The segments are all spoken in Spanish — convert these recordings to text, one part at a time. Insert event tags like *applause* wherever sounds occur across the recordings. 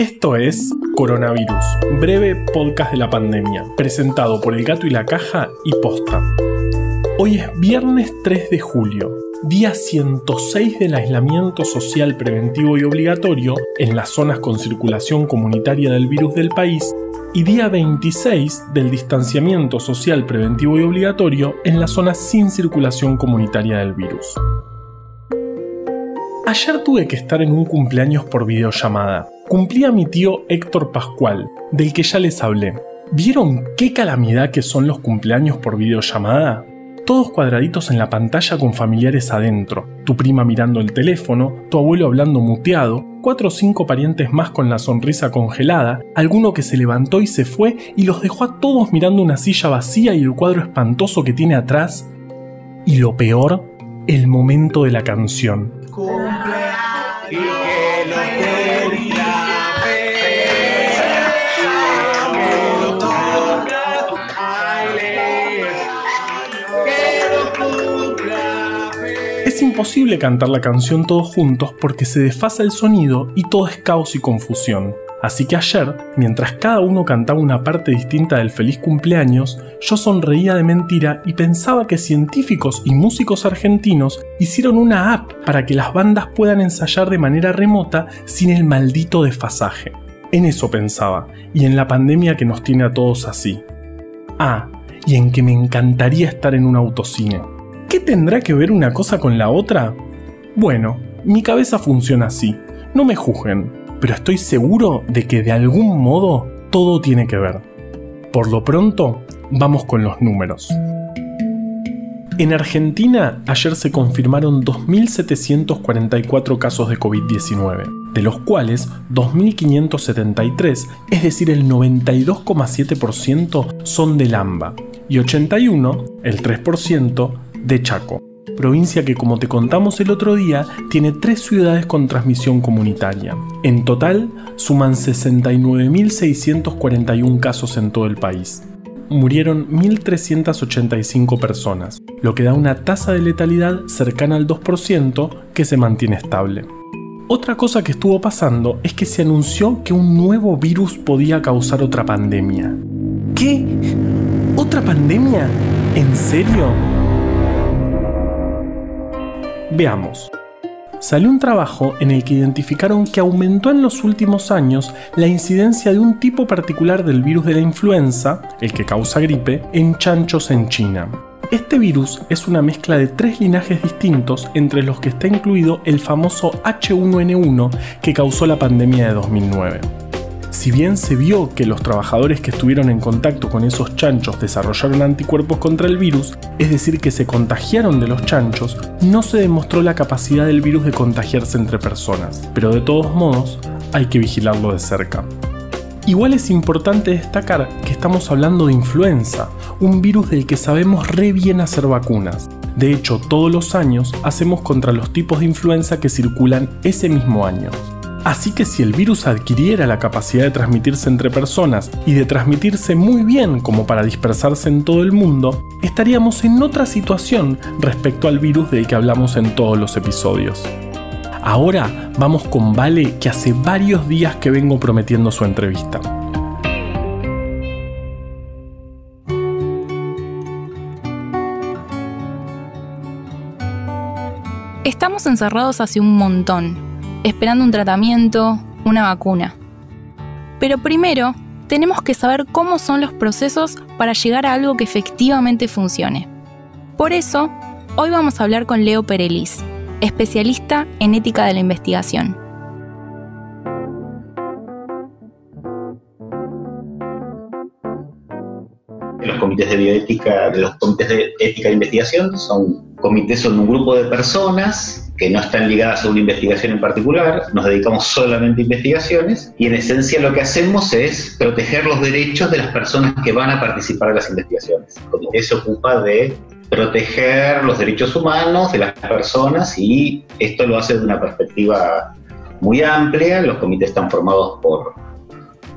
Esto es Coronavirus, breve podcast de la pandemia, presentado por El Gato y la Caja y Posta. Hoy es viernes 3 de julio, día 106 del aislamiento social preventivo y obligatorio en las zonas con circulación comunitaria del virus del país y día 26 del distanciamiento social preventivo y obligatorio en las zonas sin circulación comunitaria del virus. Ayer tuve que estar en un cumpleaños por videollamada cumplía mi tío Héctor Pascual, del que ya les hablé. ¿Vieron qué calamidad que son los cumpleaños por videollamada? Todos cuadraditos en la pantalla con familiares adentro, tu prima mirando el teléfono, tu abuelo hablando muteado, cuatro o cinco parientes más con la sonrisa congelada, alguno que se levantó y se fue y los dejó a todos mirando una silla vacía y el cuadro espantoso que tiene atrás. Y lo peor, el momento de la canción. Es imposible cantar la canción todos juntos porque se desfasa el sonido y todo es caos y confusión. Así que ayer, mientras cada uno cantaba una parte distinta del feliz cumpleaños, yo sonreía de mentira y pensaba que científicos y músicos argentinos hicieron una app para que las bandas puedan ensayar de manera remota sin el maldito desfasaje. En eso pensaba, y en la pandemia que nos tiene a todos así. Ah, y en que me encantaría estar en un autocine. ¿Qué tendrá que ver una cosa con la otra? Bueno, mi cabeza funciona así. No me juzguen, pero estoy seguro de que de algún modo todo tiene que ver. Por lo pronto, vamos con los números. En Argentina, ayer se confirmaron 2.744 casos de COVID-19, de los cuales 2.573, es decir, el 92,7%, son de Lamba, y 81, el 3%, de Chaco, provincia que como te contamos el otro día tiene tres ciudades con transmisión comunitaria. En total suman 69.641 casos en todo el país. Murieron 1.385 personas, lo que da una tasa de letalidad cercana al 2% que se mantiene estable. Otra cosa que estuvo pasando es que se anunció que un nuevo virus podía causar otra pandemia. ¿Qué? ¿Otra pandemia? ¿En serio? Veamos. Salió un trabajo en el que identificaron que aumentó en los últimos años la incidencia de un tipo particular del virus de la influenza, el que causa gripe, en chanchos en China. Este virus es una mezcla de tres linajes distintos entre los que está incluido el famoso H1N1 que causó la pandemia de 2009 si bien se vio que los trabajadores que estuvieron en contacto con esos chanchos desarrollaron anticuerpos contra el virus, es decir, que se contagiaron de los chanchos, no se demostró la capacidad del virus de contagiarse entre personas, pero de todos modos hay que vigilarlo de cerca. Igual es importante destacar que estamos hablando de influenza, un virus del que sabemos re bien hacer vacunas. De hecho, todos los años hacemos contra los tipos de influenza que circulan ese mismo año. Así que si el virus adquiriera la capacidad de transmitirse entre personas y de transmitirse muy bien como para dispersarse en todo el mundo, estaríamos en otra situación respecto al virus del que hablamos en todos los episodios. Ahora vamos con Vale que hace varios días que vengo prometiendo su entrevista. Estamos encerrados hace un montón esperando un tratamiento, una vacuna. Pero primero, tenemos que saber cómo son los procesos para llegar a algo que efectivamente funcione. Por eso, hoy vamos a hablar con Leo Perelis, especialista en ética de la investigación. Los comités de bioética, los comités de ética de investigación son comités, son un grupo de personas que no están ligadas a una investigación en particular, nos dedicamos solamente a investigaciones y en esencia lo que hacemos es proteger los derechos de las personas que van a participar en las investigaciones. El comité se ocupa de proteger los derechos humanos de las personas y esto lo hace de una perspectiva muy amplia. Los comités están formados por,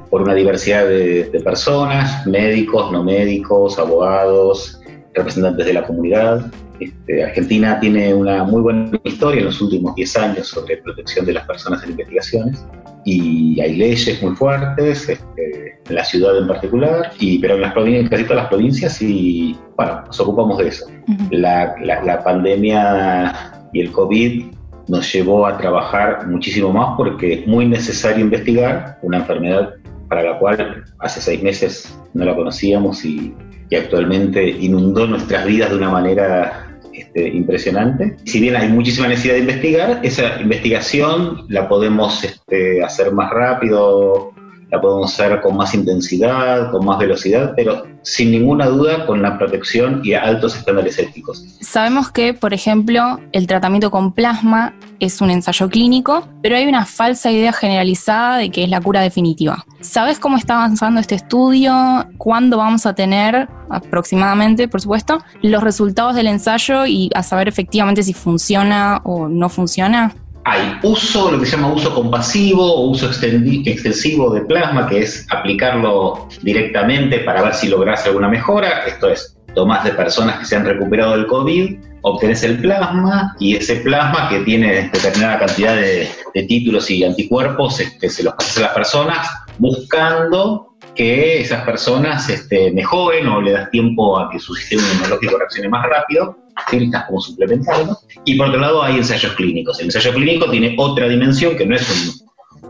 por una diversidad de, de personas, médicos, no médicos, abogados, representantes de la comunidad. Este, Argentina tiene una muy buena historia en los últimos 10 años sobre protección de las personas en investigaciones. y hay leyes muy fuertes, este, en la ciudad en particular, y, pero en las provincias, casi todas las provincias, y bueno, nos ocupamos de eso. la, la, pandemia y el COVID nos llevó a trabajar muchísimo más porque es muy necesario investigar una enfermedad para la cual hace seis meses no la conocíamos y, actualmente inundó nuestras vidas de una manera este, impresionante. Si bien hay muchísima necesidad de investigar, esa investigación la podemos este, hacer más rápido, la podemos hacer con más intensidad, con más velocidad, pero sin ninguna duda con la protección y altos estándares éticos. Sabemos que, por ejemplo, el tratamiento con plasma es un ensayo clínico, pero hay una falsa idea generalizada de que es la cura definitiva. ¿Sabes cómo está avanzando este estudio? ¿Cuándo vamos a tener aproximadamente, por supuesto, los resultados del ensayo y a saber efectivamente si funciona o no funciona? Hay uso, lo que se llama uso compasivo o uso extensivo de plasma, que es aplicarlo directamente para ver si logras alguna mejora. Esto es, tomás de personas que se han recuperado del COVID, obtenés el plasma y ese plasma que tiene determinada cantidad de, títulos y anticuerpos, este, se los pasas a las personas buscando que esas personas este, mejoren o le das tiempo a que su sistema inmunológico reaccione más rápido, estás como suplementando. Y por otro lado hay ensayos clínicos. El ensayo clínico tiene otra dimensión que no es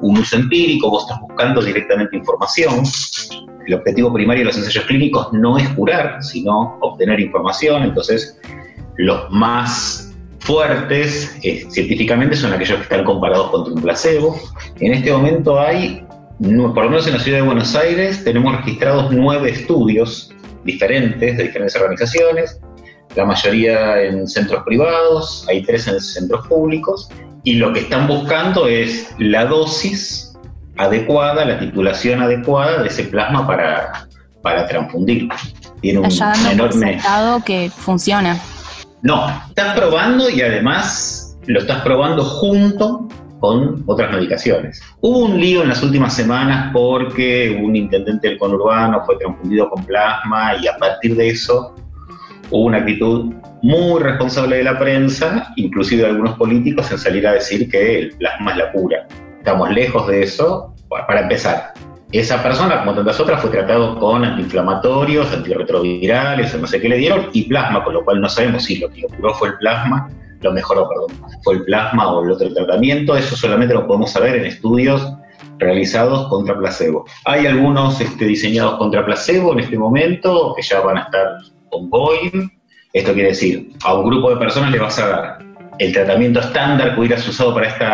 un, uso empírico, vos estás buscando directamente información. El objetivo primario de los ensayos clínicos no es curar, sino obtener información. Entonces, los más fuertes eh, científicamente son aquellos que están comparados contra un placebo. En este momento hay por lo menos en la ciudad de Buenos Aires, tenemos registrados nueve estudios diferentes de diferentes organizaciones, la mayoría en centros privados, hay tres en centros públicos, y lo que están buscando es la dosis adecuada, la titulación adecuada de ese plasma para, para transfundir. Tiene un enorme... que funciona. No, estás probando y además lo estás probando junto con otras medicaciones. Hubo un lío en las últimas semanas porque un intendente del conurbano fue confundido con plasma y a partir de eso hubo una actitud muy responsable de la prensa, inclusive de algunos políticos, en salir a decir que el plasma es la cura. Estamos lejos de eso. para empezar, esa persona, como tantas otras, fue tratado con antiinflamatorios, antirretrovirales, no sé qué le dieron, y plasma, con lo cual no sabemos si lo que lo curó fue el plasma lo mejoró, perdón, fue el plasma o el otro tratamiento, eso solamente lo podemos saber en estudios realizados contra placebo. Hay algunos este, diseñados contra placebo en este momento que ya van a estar ongoing. Esto quiere decir, a un grupo de personas le vas a dar el tratamiento estándar que hubieras usado para este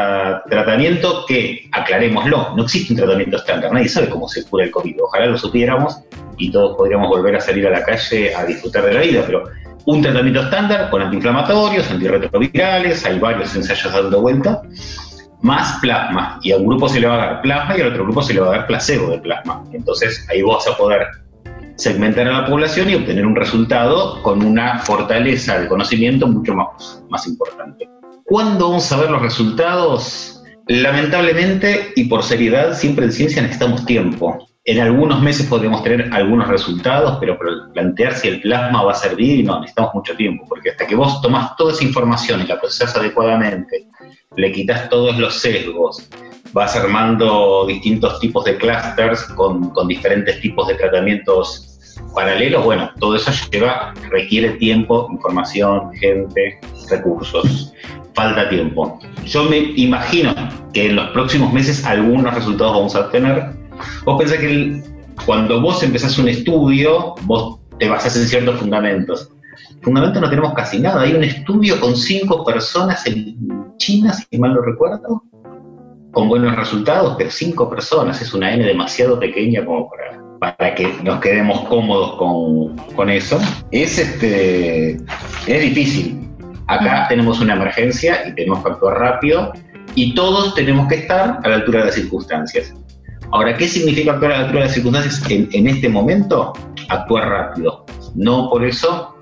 tratamiento, que, aclarémoslo, no existe un tratamiento estándar, nadie sabe cómo se cura el COVID. Ojalá lo supiéramos y todos podríamos volver a salir a la calle a disfrutar de la vida, pero un tratamiento estándar con antiinflamatorios, antirretrovirales, hay varios ensayos dando vuelta, más plasma. Y a un grupo se le va a dar plasma y al otro grupo se le va a dar placebo de plasma. Entonces ahí vas a poder segmentar a la población y obtener un resultado con una fortaleza de conocimiento mucho más, más importante. ¿Cuándo vamos a ver los resultados? Lamentablemente y por seriedad, siempre en ciencia necesitamos tiempo. En algunos meses podremos tener algunos resultados, pero plantear si el plasma va a servir, no, necesitamos mucho tiempo, porque hasta que vos tomás toda esa información y la procesas adecuadamente, le quitas todos los sesgos, vas armando distintos tipos de clusters con, con diferentes tipos de tratamientos paralelos, bueno, todo eso lleva, requiere tiempo, información, gente, recursos. Falta tiempo. Yo me imagino que en los próximos meses algunos resultados vamos a obtener, Vos pensás que cuando vos empezás un estudio, vos te basás en ciertos fundamentos. Fundamentos no tenemos casi nada. Hay un estudio con cinco personas en China, si mal no recuerdo, con buenos resultados, pero cinco personas es una N demasiado pequeña como para, para que nos quedemos cómodos con, con eso. Es, este, es difícil. Acá tenemos una emergencia y tenemos que actuar rápido y todos tenemos que estar a la altura de las circunstancias. Ahora, ¿qué significa actuar a la altura de las circunstancias en, este momento? Actuar rápido. No por eso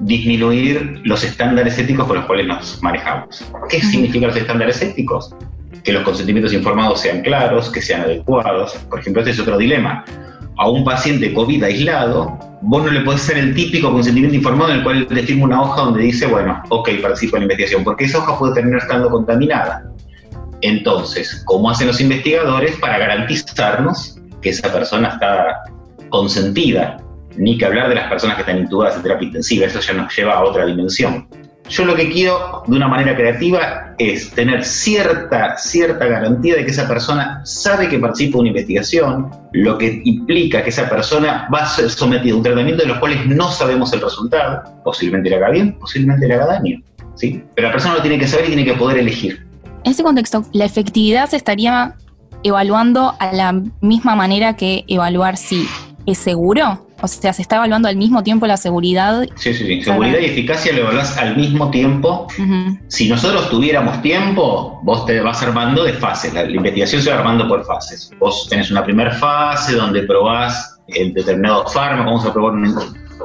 disminuir los estándares éticos con los cuales nos manejamos. ¿Qué significan los estándares éticos? Que los consentimientos informados sean claros, que sean adecuados. Por ejemplo, este es otro dilema. A un paciente COVID aislado, vos no le podés hacer el típico consentimiento informado en el cual le firma una hoja donde dice, bueno, ok, participo en la investigación, porque esa hoja puede terminar estando contaminada. Entonces, ¿cómo hacen los investigadores para garantizarnos que esa persona está consentida? Ni que hablar de las personas que están intubadas en terapia intensiva, eso ya nos lleva a otra dimensión. Yo lo que quiero de una manera creativa es tener cierta, cierta garantía de que esa persona sabe que participa en una investigación, lo que implica que esa persona va a ser sometida a un tratamiento de los cuales no sabemos el resultado. Posiblemente le haga bien, posiblemente le haga daño. ¿sí? Pero la persona lo tiene que saber y tiene que poder elegir. En ese contexto, ¿la efectividad se estaría evaluando a la misma manera que evaluar si es seguro? O sea, se está evaluando al mismo tiempo la seguridad. Sí, sí, sí. Seguridad y eficacia lo evaluás al mismo tiempo. Si nosotros tuviéramos tiempo, vos te vas armando de fases. La, investigación se va armando por fases. Vos tenés una primera fase donde probás el determinado fármaco. Vamos a probar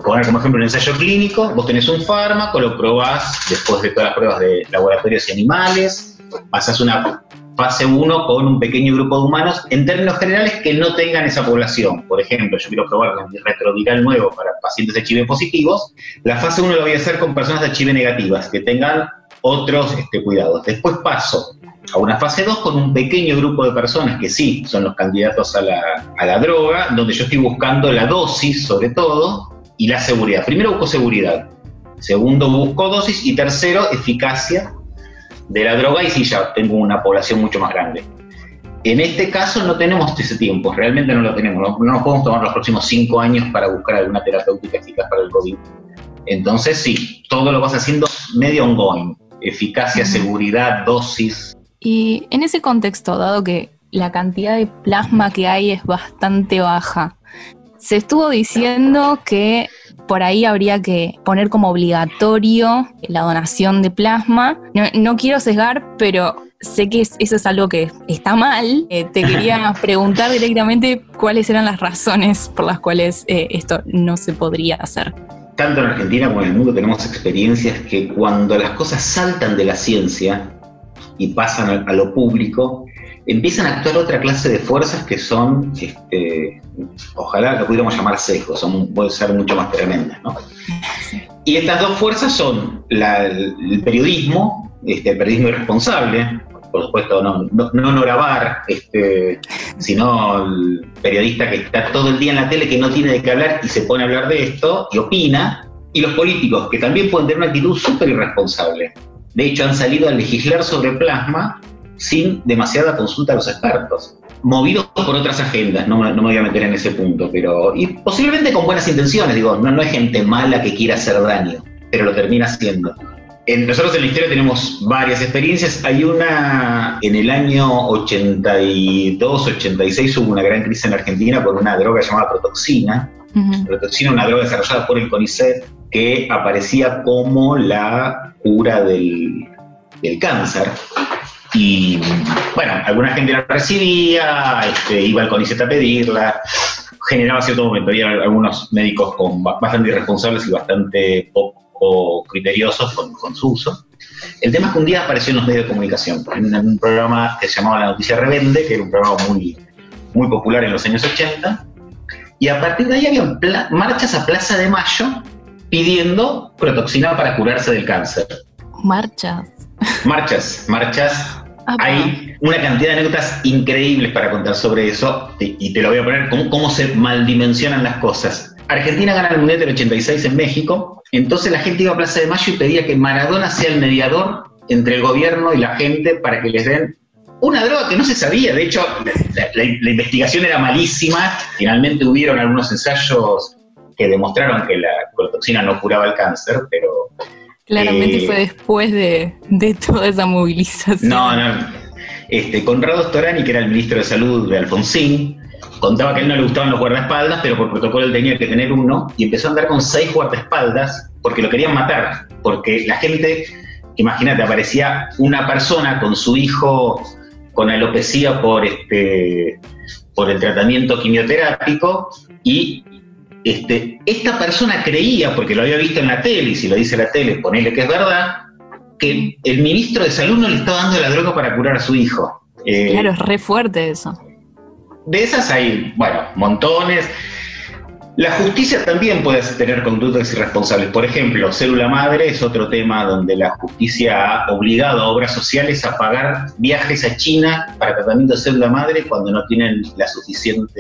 poner como ejemplo un ensayo clínico. Vos tenés un fármaco, lo probás después de todas las pruebas de laboratorios y animales. Pasás una fase 1 con un pequeño grupo de humanos, en términos generales que no tengan esa población. Por ejemplo, yo quiero probar un retroviral nuevo para pacientes de HIV positivos. La fase 1 la voy a hacer con personas de HIV negativas, que tengan otros este, cuidados. Después paso a una fase 2 con un pequeño grupo de personas que sí son los candidatos a la, a la droga, donde yo estoy buscando la dosis sobre todo y la seguridad. Primero busco seguridad, segundo busco dosis y tercero eficacia de la droga y sí ya tengo una población mucho más grande. En este caso no tenemos ese tiempo, realmente no lo tenemos, no, nos podemos tomar los próximos cinco años para buscar alguna terapéutica eficaz para el COVID. Entonces sí, todo lo vas haciendo medio ongoing, eficacia, seguridad, dosis. Y en ese contexto, dado que la cantidad de plasma que hay es bastante baja, se estuvo diciendo que por ahí habría que poner como obligatorio la donación de plasma. No, quiero sesgar, pero sé que eso es algo que está mal. Eh, te *laughs* quería preguntar directamente cuáles eran las razones por las cuales eh, esto no se podría hacer. Tanto en Argentina como en el mundo tenemos experiencias que cuando las cosas saltan de la ciencia y pasan a lo público, empiezan a actuar otra clase de fuerzas que son, este, ojalá lo pudiéramos llamar sesgos, son, pueden ser mucho más tremendas. ¿no? Y estas dos fuerzas son el periodismo, este, el periodismo irresponsable, por supuesto no, no, no grabar, este, sino el periodista que está todo el día en la tele que no tiene de qué hablar y se pone a hablar de esto y opina, y los políticos que también pueden tener una actitud súper irresponsable. De hecho, han salido a legislar sobre plasma sin demasiada consulta a los expertos, movidos por otras agendas, no, me voy a meter en ese punto, pero y posiblemente con buenas intenciones, digo, no, no es gente mala que quiera hacer daño, pero lo termina haciendo. En, nosotros en la historia tenemos varias experiencias. Hay una, en el año 82, 86 hubo una gran crisis en Argentina por una droga llamada protoxina. Protoxina, una droga desarrollada por el CONICET que aparecía como la cura del, del cáncer. Y bueno, alguna gente la recibía, este, iba al CONICET a pedirla, generaba cierto momento. Había algunos médicos con, bastante irresponsables y bastante poco criteriosos con, su uso. El tema es que un día apareció en los medios de comunicación, en un programa que se llamaba La Noticia Rebelde, que era un programa muy, muy popular en los años 80, y a partir de ahí había marchas a Plaza de Mayo pidiendo protoxina para curarse del cáncer. Marchas. Marchas, marchas hay una cantidad de anécdotas increíbles para contar sobre eso y te lo voy a poner cómo, cómo se maldimensionan las cosas. Argentina gana el Mundial del 86 en México, entonces la gente iba a Plaza de Mayo y pedía que Maradona sea el mediador entre el gobierno y la gente para que les den una droga que no se sabía. De hecho, la, investigación era malísima. Finalmente hubieron algunos ensayos que demostraron que la colotoxina no curaba el cáncer, pero Claramente fue eh, después de, toda esa movilización. No, no. Este, Conrado Storani, que era el ministro de Salud de Alfonsín, contaba que a él no le gustaban los guardaespaldas, pero por protocolo él tenía que tener uno, y empezó a andar con seis guardaespaldas porque lo querían matar, porque la gente, imagínate, aparecía una persona con su hijo con alopecia por, este, por el tratamiento quimioterápico y este, esta persona creía, porque lo había visto en la tele, y si lo dice la tele, ponele que es verdad, que el ministro de Salud no le estaba dando la droga para curar a su hijo. Eh, claro, es re fuerte eso. De esas hay, bueno, montones. La justicia también puede tener conductas irresponsables. Por ejemplo, célula madre es otro tema donde la justicia ha obligado a obras sociales a pagar viajes a China para tratamiento de célula madre cuando no tienen la suficiente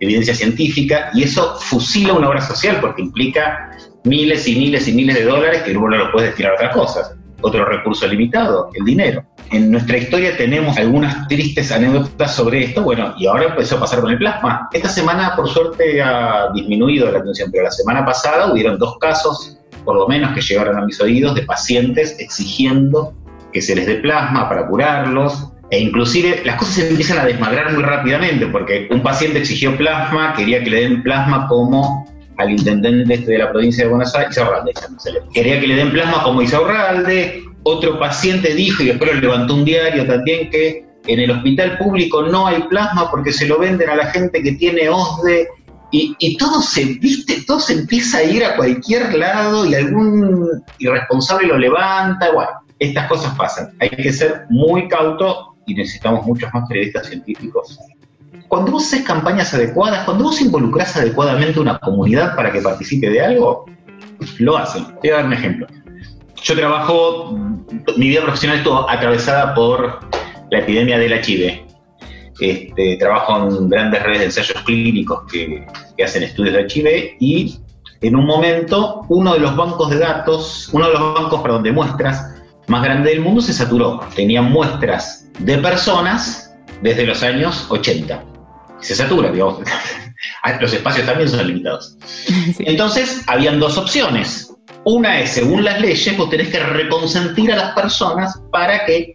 evidencia científica y eso fusila una obra social porque implica miles y miles y miles de dólares que luego no lo puedes destinar a otras cosas. Otro recurso limitado, el dinero. En nuestra historia tenemos algunas tristes anécdotas sobre esto, bueno, y ahora empezó a pasar con el plasma. Esta semana, por suerte, ha disminuido la atención, pero la semana pasada hubieron dos casos, por lo menos, que llegaron a mis oídos de pacientes exigiendo que se les dé plasma para curarlos, e inclusive las cosas se empiezan a desmadrar muy rápidamente, porque un paciente exigió plasma, quería que le den plasma como al intendente este de la provincia de Buenos Aires, Isaurralde, quería que le den plasma como Isaurralde, otro paciente dijo, y después lo levantó un diario también, que en el hospital público no hay plasma porque se lo venden a la gente que tiene OSDE, y, y, todo se, viste, todo se empieza a ir a cualquier lado y algún irresponsable lo levanta, bueno, estas cosas pasan. Hay que ser muy cauto y necesitamos muchos más periodistas científicos cuando vos haces campañas adecuadas, cuando vos involucras adecuadamente a una comunidad para que participe de algo, lo hacen. Te voy a dar un ejemplo. Yo trabajo, mi vida profesional estuvo atravesada por la epidemia del HIV. Este, trabajo en grandes redes de ensayos clínicos que, hacen estudios de HIV y en un momento uno de los bancos de datos, uno de los bancos, perdón, de muestras más grande del mundo se saturó. Tenían muestras de personas desde los años 80 se satura, digamos. *laughs* Los espacios también son limitados. *laughs* Entonces, habían dos opciones. Una es, según las leyes, vos tenés que reconsentir a las personas para que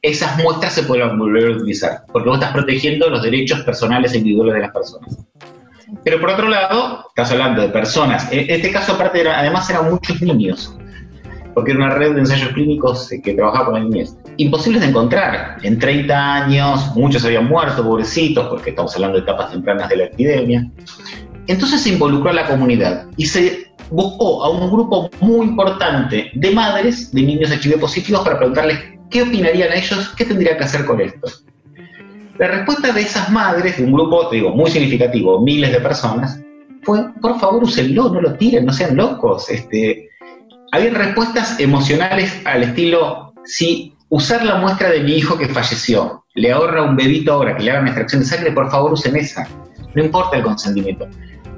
esas muestras se puedan volver a utilizar, porque vos estás protegiendo los derechos personales e individuales de las personas. Pero por otro lado, estás hablando de personas, en este caso aparte además eran muchos niños, porque era una red de ensayos clínicos que trabajaba con la niñez imposibles de encontrar. En 30 años muchos habían muerto, pobrecitos, porque estamos hablando de etapas tempranas de la epidemia. Entonces se involucró a la comunidad y se buscó a un grupo muy importante de madres de niños HIV positivos para preguntarles qué opinarían ellos, qué tendrían que hacer con esto. La respuesta de esas madres, de un grupo, te digo, muy significativo, miles de personas, fue, por favor, úsenlo, no lo tiren, no sean locos. Este, habían respuestas emocionales al estilo, sí, usar la muestra de mi hijo que falleció, le ahorra un bebito ahora que le hagan extracción de sangre, por favor usen esa. No importa el consentimiento.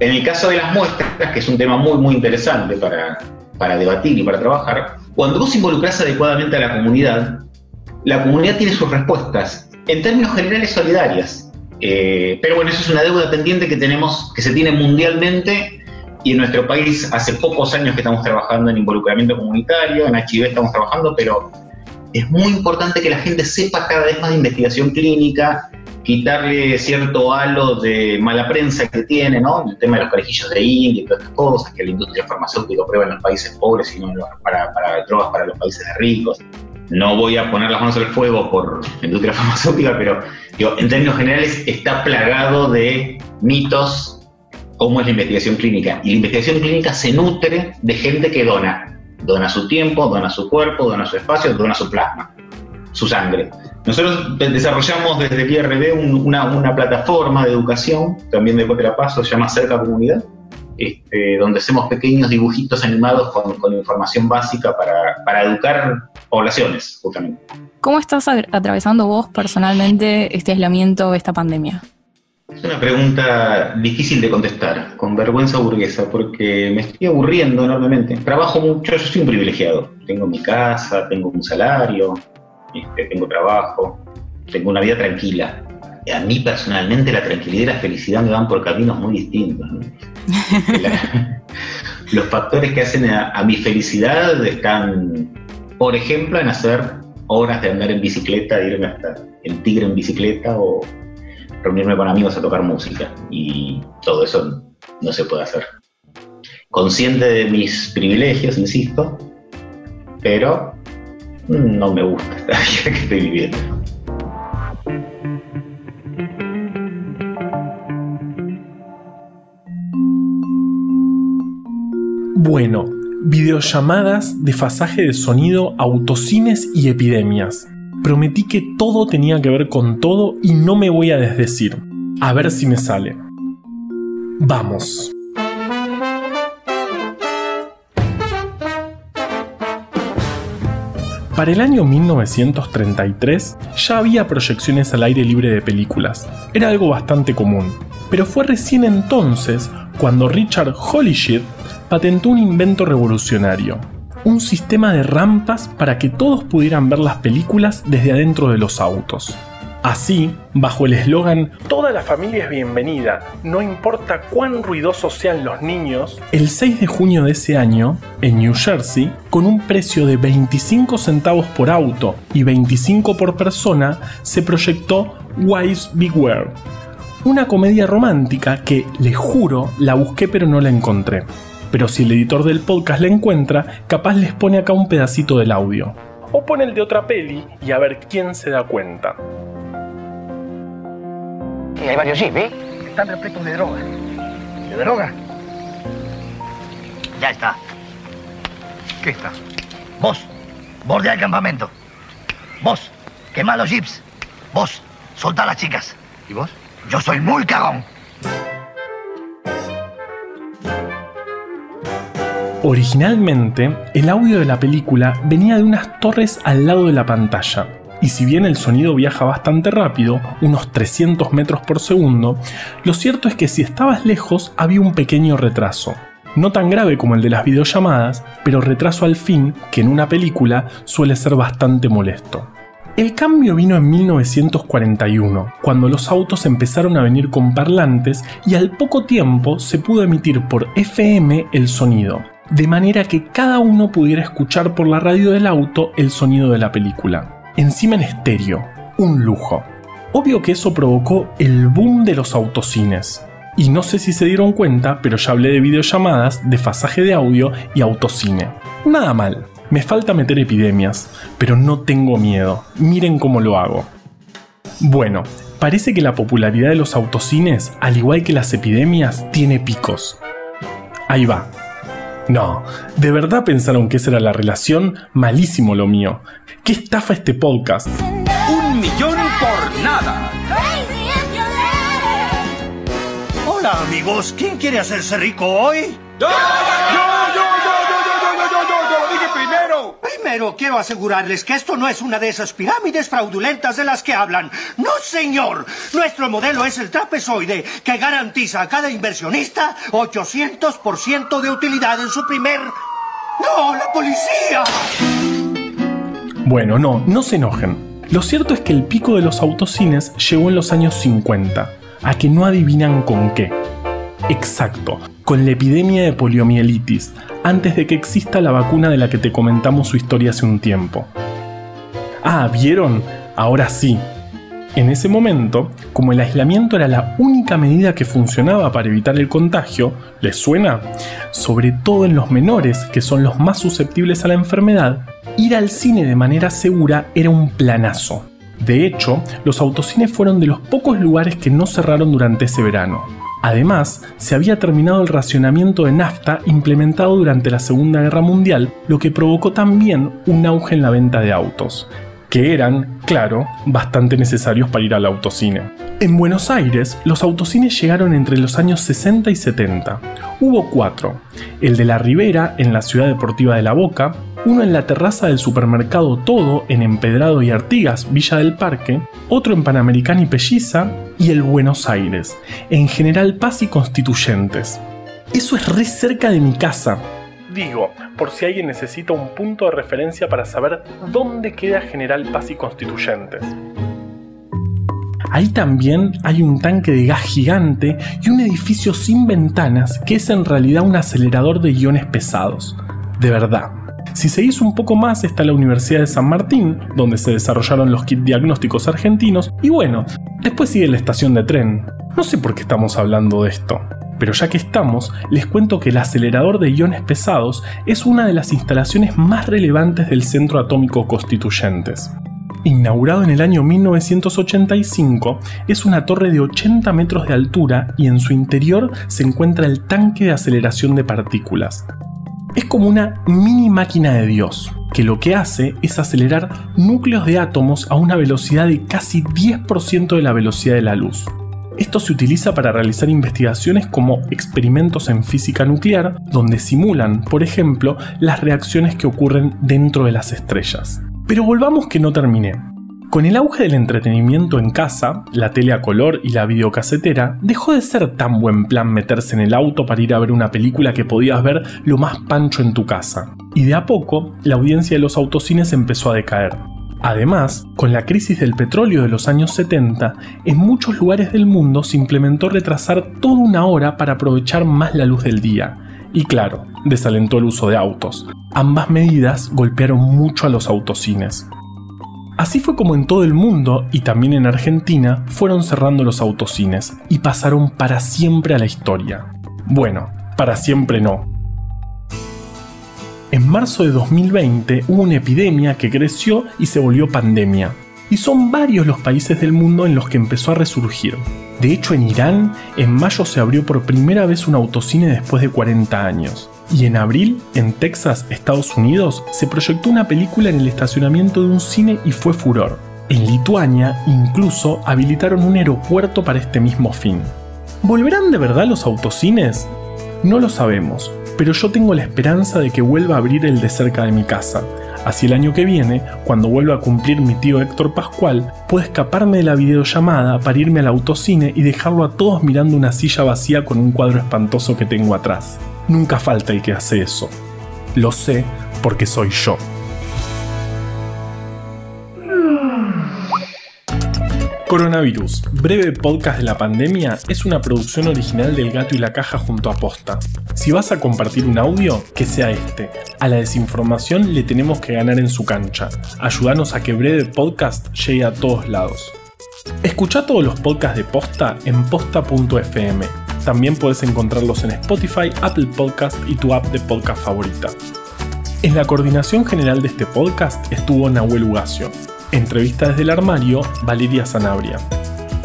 En el caso de las muestras, que es un tema muy, muy interesante para, para debatir y para trabajar, cuando vos involucras adecuadamente a la comunidad, la comunidad tiene sus respuestas, en términos generales solidarias. Eh, pero bueno, eso es una deuda pendiente que tenemos, que se tiene mundialmente y en nuestro país hace pocos años que estamos trabajando en involucramiento comunitario, en HIV estamos trabajando, pero es muy importante que la gente sepa cada vez más de investigación clínica, quitarle cierto halo de mala prensa que tiene, ¿no? El tema de los parejillos de India y todas estas cosas, que la industria farmacéutica prueba en los países pobres y no para, para drogas para los países ricos. No voy a poner las manos al fuego por la industria *laughs* farmacéutica, pero en términos generales está plagado de mitos como es la investigación clínica. Y la investigación clínica se nutre de gente que dona Dona su tiempo, dona su cuerpo, dona su espacio, dona su plasma, su sangre. Nosotros desarrollamos desde el una, plataforma de educación, también de Paso, se llama Cerca Comunidad, este, donde hacemos pequeños dibujitos animados con, información básica para, para, educar poblaciones, justamente. ¿Cómo estás atravesando vos personalmente este aislamiento, esta pandemia? Es una pregunta difícil de contestar, con vergüenza burguesa, porque me estoy aburriendo enormemente. Trabajo mucho, yo soy un privilegiado. Tengo mi casa, tengo un salario, este, tengo trabajo, tengo una vida tranquila. A mí personalmente la tranquilidad y la felicidad me van por caminos muy distintos. *laughs* los factores que hacen a, a mi felicidad están, por ejemplo, en hacer horas de andar en bicicleta, irme hasta el tigre en bicicleta o reunirme con amigos a tocar música y todo eso no se puede hacer. Consciente de mis privilegios, insisto, pero no me gusta *laughs* esta vida que estoy viviendo. Bueno, videollamadas, desfasaje de sonido, autocines y epidemias. Prometí que todo tenía que ver con todo y no me voy a desdecir. A ver si me sale. Vamos. Para el año 1933 ya había proyecciones al aire libre de películas, era algo bastante común, pero fue recién entonces cuando Richard Holyshit patentó un invento revolucionario, un sistema de rampas para que todos pudieran ver las películas desde adentro de los autos. Así, bajo el eslogan Toda la familia es bienvenida, no importa cuán ruidosos sean los niños, el 6 de junio de ese año, en New Jersey, con un precio de 25 centavos por auto y 25 por persona, se proyectó Wise Beware, una comedia romántica que, le juro, la busqué pero no la encontré. Pero si el editor del podcast la encuentra, capaz les pone acá un pedacito del audio. O pone el de otra peli y a ver quién se da cuenta. Y hay varios jeeps, ¿eh? Están repletos de droga. ¿De droga? Ya está. ¿Qué está? Vos, bordea el campamento. Vos, quema los jeeps. Vos, soltá a las chicas. ¿Y vos? Yo soy muy cagón. Originalmente, el audio de la película venía de unas torres al lado de la pantalla, y si bien el sonido viaja bastante rápido, unos 300 metros por segundo, lo cierto es que si estabas lejos había un pequeño retraso. No tan grave como el de las videollamadas, pero retraso al fin que en una película suele ser bastante molesto. El cambio vino en 1941, cuando los autos empezaron a venir con parlantes y al poco tiempo se pudo emitir por FM el sonido, de manera que cada uno pudiera escuchar por la radio del auto el sonido de la película. Encima en estéreo, un lujo. Obvio que eso provocó el boom de los autocines. Y no sé si se dieron cuenta, pero ya hablé de videollamadas, de fasaje de audio y autocine. Nada mal. Me falta meter epidemias, pero no tengo miedo. Miren cómo lo hago. Bueno, parece que la popularidad de los autocines, al igual que las epidemias, tiene picos. Ahí va. No, ¿de verdad pensaron que esa era la relación? Malísimo lo mío. ¿Qué estafa este podcast? Un millón por nada. Hola amigos, ¿quién quiere hacerse rico hoy? ¡Yo! ¡Yo! Primero! Quiero asegurarles que esto no es una de esas pirámides fraudulentas de las que hablan. No, señor. Nuestro modelo es el trapezoide que garantiza a cada inversionista 800% de utilidad en su primer... ¡No, la policía! Bueno, no, no se enojen. Lo cierto es que el pico de los autocines llegó en los años 50, a que no adivinan con qué. Exacto, con la epidemia de poliomielitis, antes de que exista la vacuna de la que te comentamos su historia hace un tiempo. Ah, ¿vieron? Ahora sí. En ese momento, como el aislamiento era la única medida que funcionaba para evitar el contagio, ¿les suena? Sobre todo en los menores, que son los más susceptibles a la enfermedad, ir al cine de manera segura era un planazo. De hecho, los autocines fueron de los pocos lugares que no cerraron durante ese verano. Además, se había terminado el racionamiento de nafta implementado durante la Segunda Guerra Mundial, lo que provocó también un auge en la venta de autos, que eran, claro, bastante necesarios para ir al autocine. En Buenos Aires, los autocines llegaron entre los años 60 y 70. Hubo cuatro, el de la Ribera en la ciudad deportiva de La Boca, uno en la terraza del supermercado Todo en Empedrado y Artigas, Villa del Parque, otro en Panamericana y Pelliza y el Buenos Aires, en General Paz y Constituyentes. Eso es re cerca de mi casa. Digo, por si alguien necesita un punto de referencia para saber dónde queda General Paz y Constituyentes. Ahí también hay un tanque de gas gigante y un edificio sin ventanas que es en realidad un acelerador de iones pesados. De verdad. Si seguís un poco más está la Universidad de San Martín, donde se desarrollaron los kits diagnósticos argentinos, y bueno, después sigue la estación de tren. No sé por qué estamos hablando de esto, pero ya que estamos, les cuento que el acelerador de iones pesados es una de las instalaciones más relevantes del Centro Atómico Constituyentes. Inaugurado en el año 1985, es una torre de 80 metros de altura y en su interior se encuentra el tanque de aceleración de partículas. Es como una mini máquina de Dios, que lo que hace es acelerar núcleos de átomos a una velocidad de casi 10% de la velocidad de la luz. Esto se utiliza para realizar investigaciones como experimentos en física nuclear, donde simulan, por ejemplo, las reacciones que ocurren dentro de las estrellas. Pero volvamos que no terminé. Con el auge del entretenimiento en casa, la tele a color y la videocasetera, dejó de ser tan buen plan meterse en el auto para ir a ver una película que podías ver lo más pancho en tu casa. Y de a poco, la audiencia de los autocines empezó a decaer. Además, con la crisis del petróleo de los años 70, en muchos lugares del mundo se implementó retrasar toda una hora para aprovechar más la luz del día. Y claro, desalentó el uso de autos. Ambas medidas golpearon mucho a los autocines. Así fue como en todo el mundo y también en Argentina fueron cerrando los autocines y pasaron para siempre a la historia. Bueno, para siempre no. En marzo de 2020 hubo una epidemia que creció y se volvió pandemia. Y son varios los países del mundo en los que empezó a resurgir. De hecho, en Irán, en mayo se abrió por primera vez un autocine después de 40 años. Y en abril, en Texas, Estados Unidos, se proyectó una película en el estacionamiento de un cine y fue furor. En Lituania, incluso, habilitaron un aeropuerto para este mismo fin. ¿Volverán de verdad los autocines? No lo sabemos, pero yo tengo la esperanza de que vuelva a abrir el de cerca de mi casa. Así el año que viene, cuando vuelva a cumplir mi tío Héctor Pascual, puedo escaparme de la videollamada para irme al autocine y dejarlo a todos mirando una silla vacía con un cuadro espantoso que tengo atrás. Nunca falta el que hace eso. Lo sé porque soy yo. Coronavirus, breve podcast de la pandemia, es una producción original del Gato y la Caja junto a Posta. Si vas a compartir un audio, que sea este. A la desinformación le tenemos que ganar en su cancha. Ayúdanos a que breve podcast llegue a todos lados. Escucha todos los podcasts de Posta en posta.fm también puedes encontrarlos en Spotify, Apple Podcast y tu app de podcast favorita. En la coordinación general de este podcast estuvo Nahuel Ugacio. Entrevista desde el armario, Valeria Sanabria.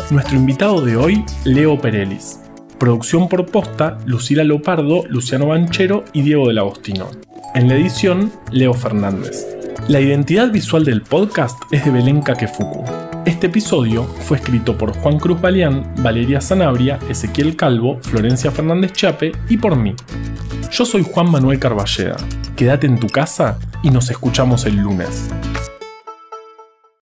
Nuestro invitado de hoy, Leo Perelis. Producción por posta, Lucila Lopardo, Luciano Banchero y Diego del Agostino. En la edición, Leo Fernández. La identidad visual del podcast es de Belén Kakefuku. Este episodio fue escrito por Juan Cruz Balián, Valeria Sanabria, Ezequiel Calvo, Florencia Fernández Chape y por mí. Yo soy Juan Manuel Carballeda. Quédate en tu casa y nos escuchamos el lunes.